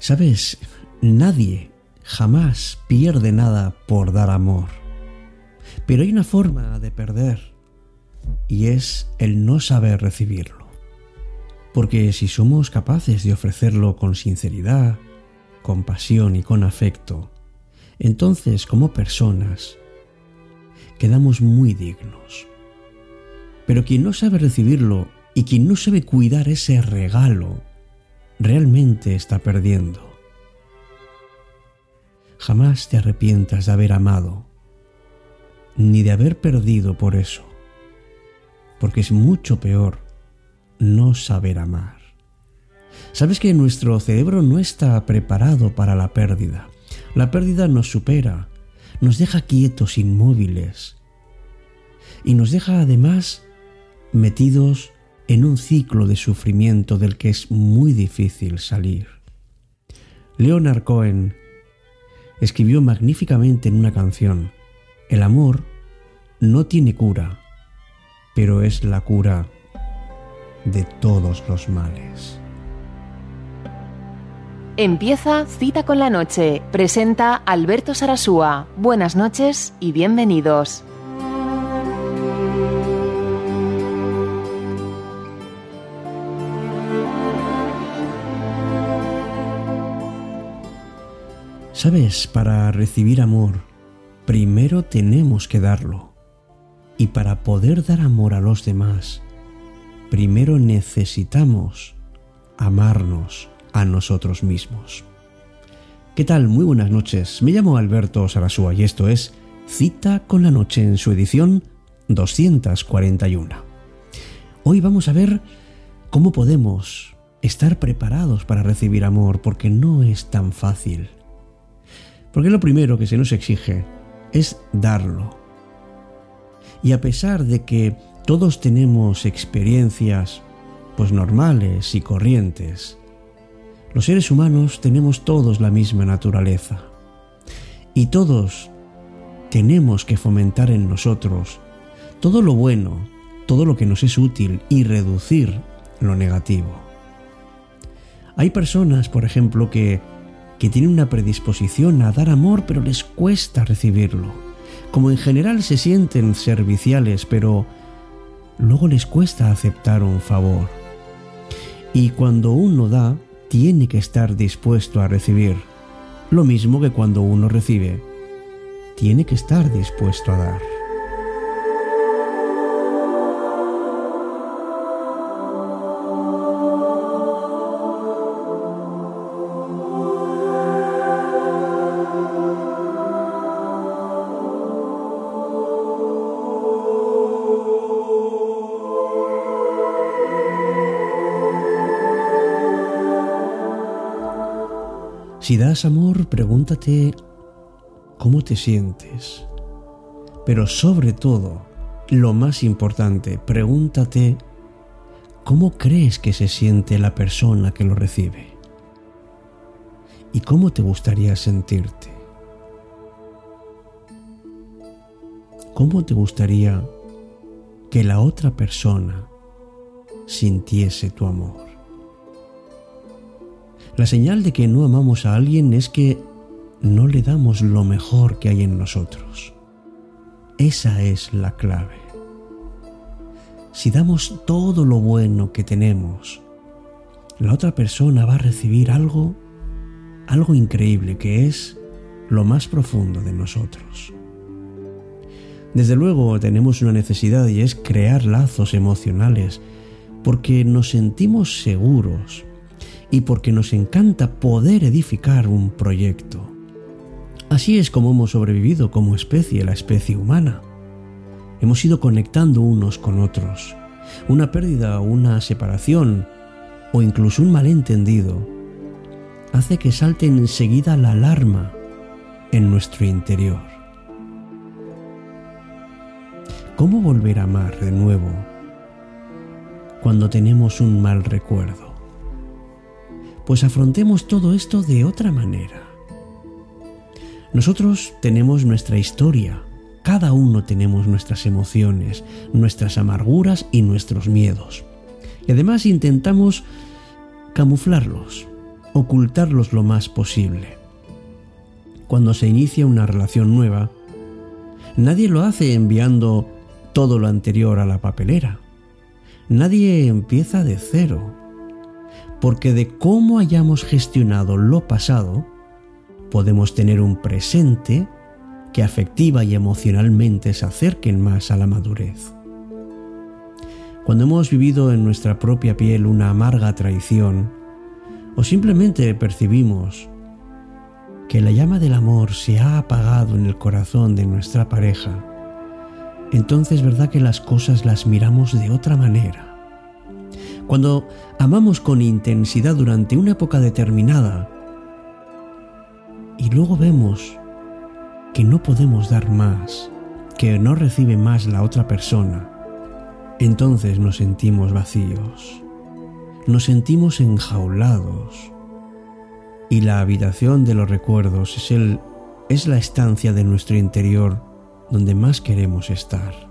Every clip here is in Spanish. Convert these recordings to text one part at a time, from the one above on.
Sabes, nadie jamás pierde nada por dar amor. Pero hay una forma de perder y es el no saber recibirlo. Porque si somos capaces de ofrecerlo con sinceridad, con pasión y con afecto, entonces como personas quedamos muy dignos. Pero quien no sabe recibirlo y quien no sabe cuidar ese regalo, realmente está perdiendo. Jamás te arrepientas de haber amado, ni de haber perdido por eso, porque es mucho peor no saber amar. Sabes que nuestro cerebro no está preparado para la pérdida. La pérdida nos supera, nos deja quietos, inmóviles, y nos deja además metidos en un ciclo de sufrimiento del que es muy difícil salir. Leonard Cohen escribió magníficamente en una canción, El amor no tiene cura, pero es la cura de todos los males. Empieza Cita con la Noche. Presenta Alberto Sarasúa. Buenas noches y bienvenidos. Sabes, para recibir amor, primero tenemos que darlo. Y para poder dar amor a los demás, primero necesitamos amarnos a nosotros mismos. ¿Qué tal? Muy buenas noches. Me llamo Alberto Sarasúa y esto es Cita con la Noche en su edición 241. Hoy vamos a ver cómo podemos estar preparados para recibir amor porque no es tan fácil. Porque lo primero que se nos exige es darlo. Y a pesar de que todos tenemos experiencias pues normales y corrientes, los seres humanos tenemos todos la misma naturaleza. Y todos tenemos que fomentar en nosotros todo lo bueno, todo lo que nos es útil y reducir lo negativo. Hay personas, por ejemplo, que que tienen una predisposición a dar amor pero les cuesta recibirlo. Como en general se sienten serviciales pero luego les cuesta aceptar un favor. Y cuando uno da, tiene que estar dispuesto a recibir. Lo mismo que cuando uno recibe, tiene que estar dispuesto a dar. Si das amor, pregúntate cómo te sientes. Pero sobre todo, lo más importante, pregúntate cómo crees que se siente la persona que lo recibe. ¿Y cómo te gustaría sentirte? ¿Cómo te gustaría que la otra persona sintiese tu amor? La señal de que no amamos a alguien es que no le damos lo mejor que hay en nosotros. Esa es la clave. Si damos todo lo bueno que tenemos, la otra persona va a recibir algo, algo increíble que es lo más profundo de nosotros. Desde luego tenemos una necesidad y es crear lazos emocionales porque nos sentimos seguros y porque nos encanta poder edificar un proyecto. Así es como hemos sobrevivido como especie, la especie humana. Hemos ido conectando unos con otros. Una pérdida, una separación o incluso un malentendido hace que salte enseguida la alarma en nuestro interior. ¿Cómo volver a amar de nuevo cuando tenemos un mal recuerdo? Pues afrontemos todo esto de otra manera. Nosotros tenemos nuestra historia, cada uno tenemos nuestras emociones, nuestras amarguras y nuestros miedos. Y además intentamos camuflarlos, ocultarlos lo más posible. Cuando se inicia una relación nueva, nadie lo hace enviando todo lo anterior a la papelera. Nadie empieza de cero, porque de cómo hayamos gestionado lo pasado, podemos tener un presente que afectiva y emocionalmente se acerquen más a la madurez. Cuando hemos vivido en nuestra propia piel una amarga traición, o simplemente percibimos que la llama del amor se ha apagado en el corazón de nuestra pareja, entonces verdad que las cosas las miramos de otra manera. Cuando amamos con intensidad durante una época determinada y luego vemos que no podemos dar más, que no recibe más la otra persona, entonces nos sentimos vacíos, nos sentimos enjaulados y la habitación de los recuerdos es, el, es la estancia de nuestro interior donde más queremos estar.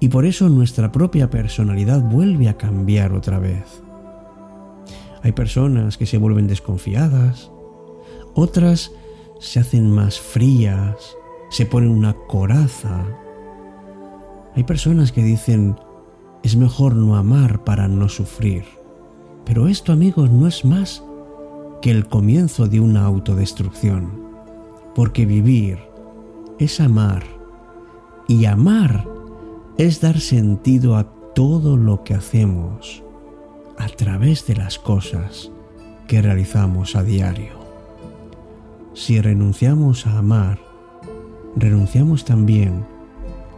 Y por eso nuestra propia personalidad vuelve a cambiar otra vez. Hay personas que se vuelven desconfiadas, otras se hacen más frías, se ponen una coraza. Hay personas que dicen, es mejor no amar para no sufrir. Pero esto, amigos, no es más que el comienzo de una autodestrucción. Porque vivir es amar. Y amar es dar sentido a todo lo que hacemos a través de las cosas que realizamos a diario. Si renunciamos a amar, renunciamos también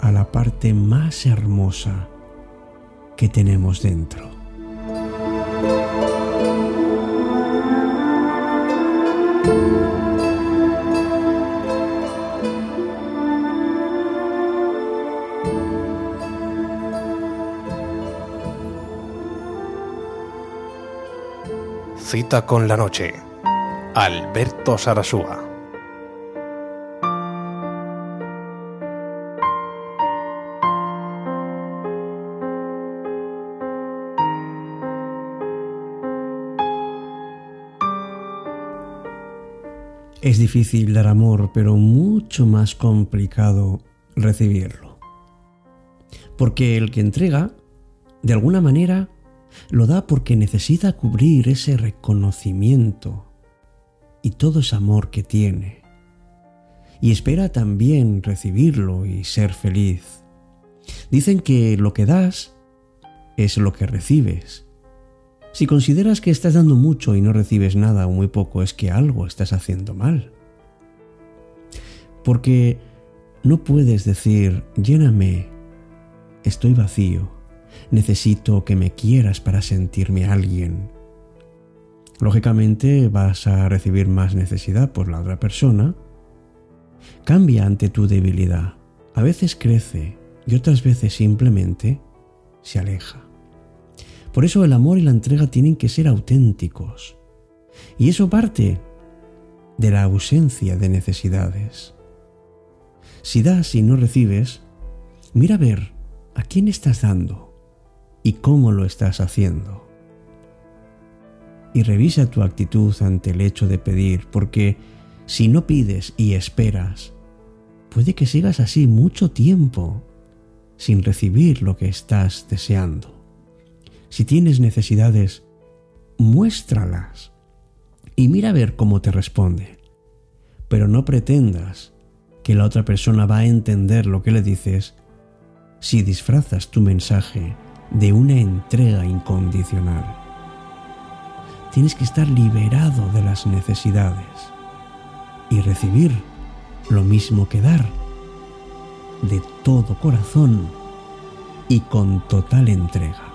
a la parte más hermosa que tenemos dentro. Cita con la noche. Alberto Sarasúa. Es difícil dar amor, pero mucho más complicado recibirlo. Porque el que entrega, de alguna manera, lo da porque necesita cubrir ese reconocimiento y todo ese amor que tiene. Y espera también recibirlo y ser feliz. Dicen que lo que das es lo que recibes. Si consideras que estás dando mucho y no recibes nada o muy poco, es que algo estás haciendo mal. Porque no puedes decir, lléname, estoy vacío, necesito que me quieras para sentirme alguien. Lógicamente vas a recibir más necesidad por la otra persona. Cambia ante tu debilidad. A veces crece y otras veces simplemente se aleja. Por eso el amor y la entrega tienen que ser auténticos. Y eso parte de la ausencia de necesidades. Si das y no recibes, mira a ver a quién estás dando y cómo lo estás haciendo. Y revisa tu actitud ante el hecho de pedir, porque si no pides y esperas, puede que sigas así mucho tiempo sin recibir lo que estás deseando. Si tienes necesidades, muéstralas y mira a ver cómo te responde. Pero no pretendas que la otra persona va a entender lo que le dices si disfrazas tu mensaje de una entrega incondicional. Tienes que estar liberado de las necesidades y recibir lo mismo que dar, de todo corazón y con total entrega.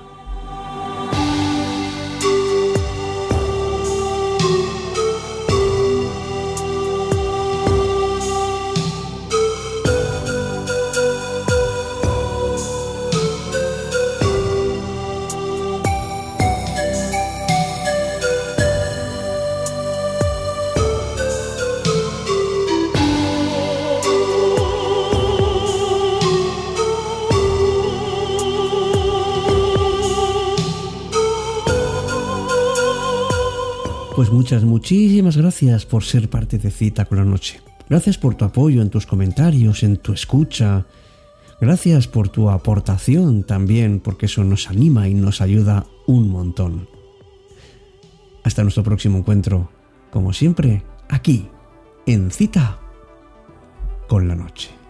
Pues muchas, muchísimas gracias por ser parte de Cita con la Noche. Gracias por tu apoyo en tus comentarios, en tu escucha. Gracias por tu aportación también, porque eso nos anima y nos ayuda un montón. Hasta nuestro próximo encuentro, como siempre, aquí, en Cita con la Noche.